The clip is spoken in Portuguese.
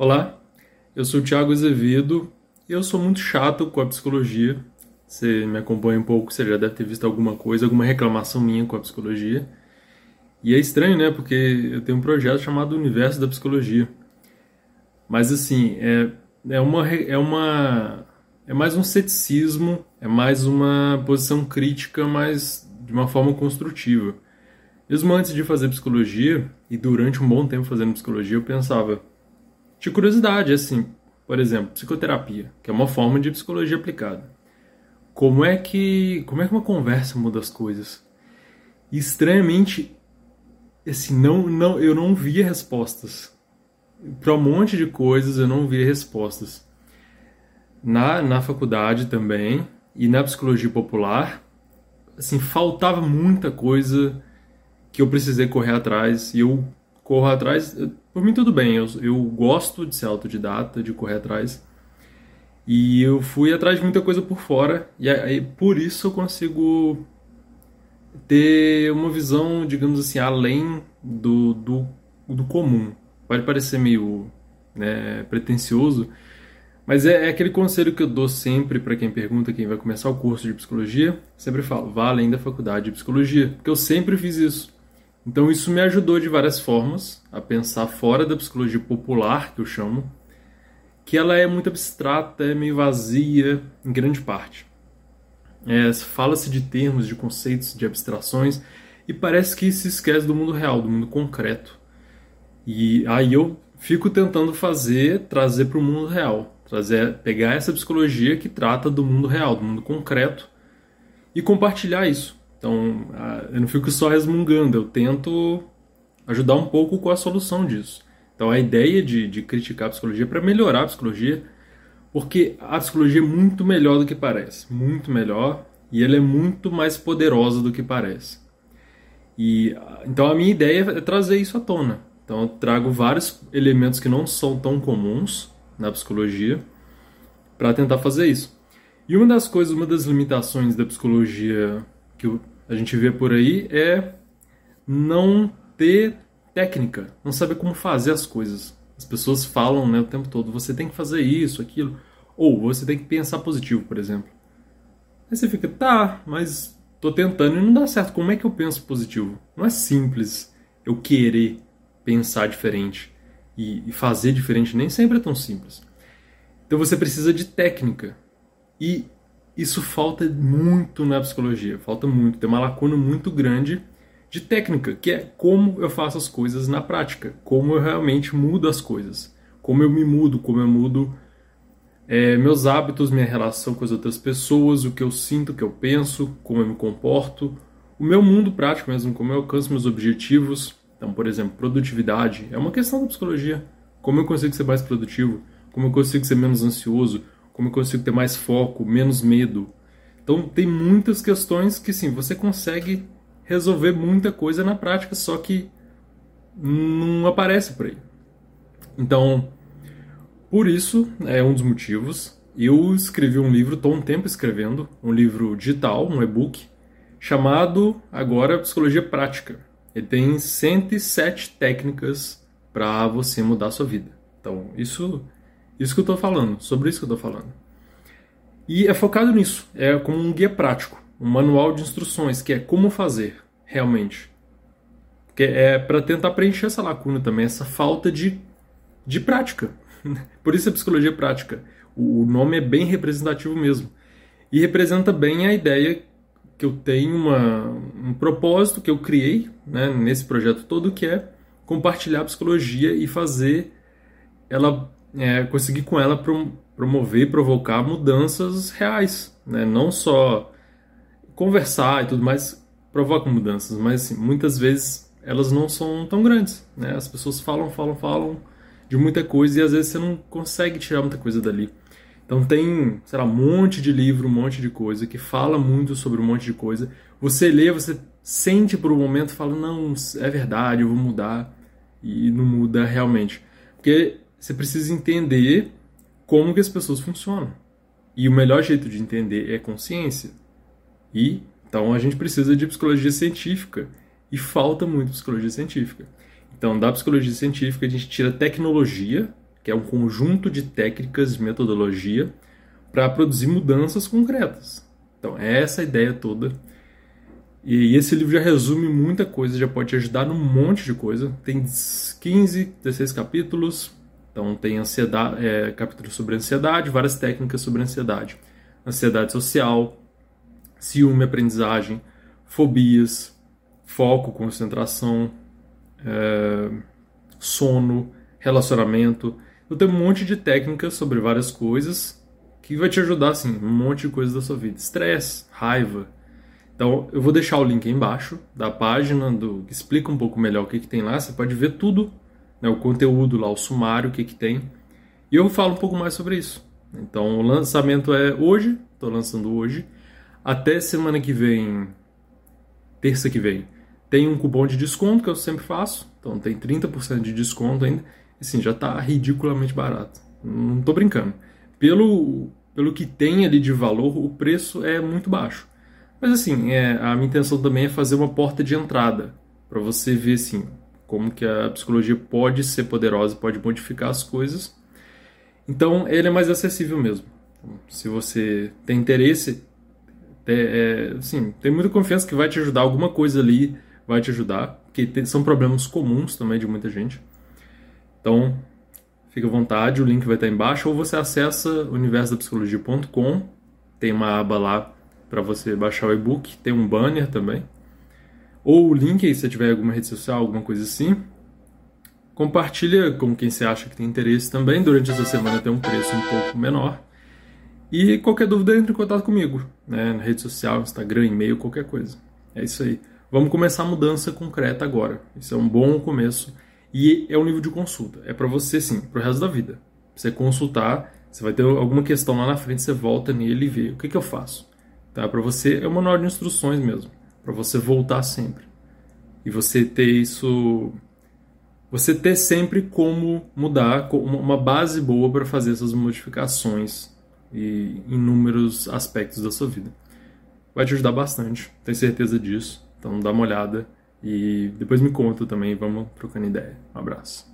Olá, eu sou o Thiago Azevedo e eu sou muito chato com a psicologia. Você me acompanha um pouco, você já deve ter visto alguma coisa, alguma reclamação minha com a psicologia. E é estranho, né? Porque eu tenho um projeto chamado Universo da Psicologia. Mas assim, é, é uma é uma é mais um ceticismo, é mais uma posição crítica, mas de uma forma construtiva. Mesmo antes de fazer psicologia e durante um bom tempo fazendo psicologia, eu pensava de curiosidade, assim, por exemplo, psicoterapia, que é uma forma de psicologia aplicada. Como é que, como é que uma conversa muda as coisas? E, estranhamente, assim, não, não, eu não via respostas. Para um monte de coisas eu não via respostas. Na, na faculdade também, e na psicologia popular, assim, faltava muita coisa que eu precisei correr atrás, e eu corro atrás. Por mim, tudo bem. Eu, eu gosto de ser autodidata, de correr atrás. E eu fui atrás de muita coisa por fora. E aí, por isso eu consigo ter uma visão, digamos assim, além do, do, do comum. Pode parecer meio né, pretencioso, mas é, é, aquele conselho que eu dou sempre para quem pergunta, quem vai começar o curso de psicologia. Sempre falo, vá além da faculdade de psicologia, porque eu sempre fiz isso. Então isso me ajudou de várias formas a pensar fora da psicologia popular, que eu chamo, que ela é muito abstrata, é meio vazia em grande parte. É, Fala-se de termos, de conceitos, de abstrações, e parece que se esquece do mundo real, do mundo concreto. E aí eu fico tentando fazer, trazer para o mundo real, trazer, pegar essa psicologia que trata do mundo real, do mundo concreto, e compartilhar isso. Então, eu não fico só resmungando, eu tento ajudar um pouco com a solução disso. Então, a ideia de, de criticar a psicologia é para melhorar a psicologia, porque a psicologia é muito melhor do que parece, muito melhor, e ela é muito mais poderosa do que parece. E então a minha ideia é trazer isso à tona. Então eu trago vários elementos que não são tão comuns na psicologia para tentar fazer isso. E uma das coisas, uma das limitações da psicologia que a gente vê por aí é não ter técnica, não saber como fazer as coisas. As pessoas falam né, o tempo todo, você tem que fazer isso, aquilo, ou você tem que pensar positivo, por exemplo. Aí você fica, tá, mas tô tentando e não dá certo. Como é que eu penso positivo? Não é simples eu querer pensar diferente e fazer diferente, nem sempre é tão simples. Então você precisa de técnica. E isso falta muito na psicologia, falta muito, tem uma lacuna muito grande de técnica, que é como eu faço as coisas na prática, como eu realmente mudo as coisas, como eu me mudo, como eu mudo é, meus hábitos, minha relação com as outras pessoas, o que eu sinto, o que eu penso, como eu me comporto, o meu mundo prático mesmo, como eu alcanço meus objetivos. Então, por exemplo, produtividade é uma questão da psicologia. Como eu consigo ser mais produtivo? Como eu consigo ser menos ansioso? Como eu consigo ter mais foco, menos medo. Então tem muitas questões que sim, você consegue resolver muita coisa na prática, só que não aparece por aí. Então, por isso, é um dos motivos, eu escrevi um livro, estou um tempo escrevendo, um livro digital, um e-book, chamado agora Psicologia Prática. Ele tem 107 técnicas para você mudar a sua vida. Então, isso isso que eu estou falando, sobre isso que eu estou falando. E é focado nisso, é como um guia prático, um manual de instruções, que é como fazer realmente. Que é para tentar preencher essa lacuna também, essa falta de, de prática. Por isso é psicologia prática. O, nome é bem representativo mesmo. E representa bem a ideia que eu tenho uma, um propósito que eu criei né, nesse projeto todo, que é compartilhar a psicologia e fazer ela é, conseguir com ela promover e provocar mudanças reais, né? não só conversar e tudo mais provoca mudanças, mas assim, muitas vezes elas não são tão grandes. Né? As pessoas falam, falam, falam de muita coisa e às vezes você não consegue tirar muita coisa dali. Então tem, sei lá, um monte de livro, um monte de coisa que fala muito sobre um monte de coisa. Você lê, você sente por um momento, fala, não, é verdade, eu vou mudar. E não muda realmente. Porque você precisa entender como que as pessoas funcionam. E o melhor jeito de entender é consciência. E então a gente precisa de psicologia científica e falta muito psicologia científica. Então, da psicologia científica a gente tira tecnologia, que é um conjunto de técnicas metodologia para produzir mudanças concretas. Então, é essa a ideia toda. E esse livro já resume muita coisa, já pode te ajudar num monte de coisa. Tem 15, 16 capítulos. Então, tem ansiedade, é, capítulos sobre ansiedade, várias técnicas sobre ansiedade. Ansiedade social, ciúme, aprendizagem, fobias, foco, concentração, é, sono, relacionamento. Eu tenho um monte de técnicas sobre várias coisas que vai te ajudar, assim, um monte de coisas da sua vida. Estresse, raiva. Então, eu vou deixar o link aí embaixo da página do que explica um pouco melhor o que, que tem lá. Você pode ver tudo, né, o conteúdo lá, o sumário, o que, que tem. E eu falo um pouco mais sobre isso. Então, o lançamento é hoje, estou lançando hoje. Até semana que vem, terça que vem, tem um cupom de desconto que eu sempre faço. Então, tem 30% de desconto ainda. E sim, já está ridiculamente barato. Não estou brincando. Pelo, pelo que tem ali de valor, o preço é muito baixo. Mas assim, é, a minha intenção também é fazer uma porta de entrada para você ver assim como que a psicologia pode ser poderosa, pode modificar as coisas. Então, ele é mais acessível mesmo. Então, se você tem interesse, é, assim, tem muita confiança que vai te ajudar, alguma coisa ali vai te ajudar, porque tem, são problemas comuns também de muita gente. Então, Fique à vontade, o link vai estar embaixo, ou você acessa universodapsicologia.com, tem uma aba lá para você baixar o e-book, tem um banner também. Ou o link, se tiver alguma rede social, alguma coisa assim. Compartilha com quem você acha que tem interesse também. Durante essa semana tem um preço um pouco menor. E qualquer dúvida, entre em contato comigo, né? Na rede social, Instagram, e-mail, qualquer coisa. É isso aí. Vamos começar a mudança concreta agora. Isso é um bom começo. E é o nível de consulta. É para você, sim, para o resto da vida. Você consultar, você vai ter alguma questão lá na frente, você volta nele e vê o que, que eu faço. Tá? Para você é um manual de instruções mesmo. Para você voltar sempre. E você ter isso. Você ter sempre como mudar, uma base boa para fazer essas modificações e inúmeros aspectos da sua vida. Vai te ajudar bastante, tenho certeza disso. Então dá uma olhada e depois me conta também, vamos trocando ideia. Um abraço.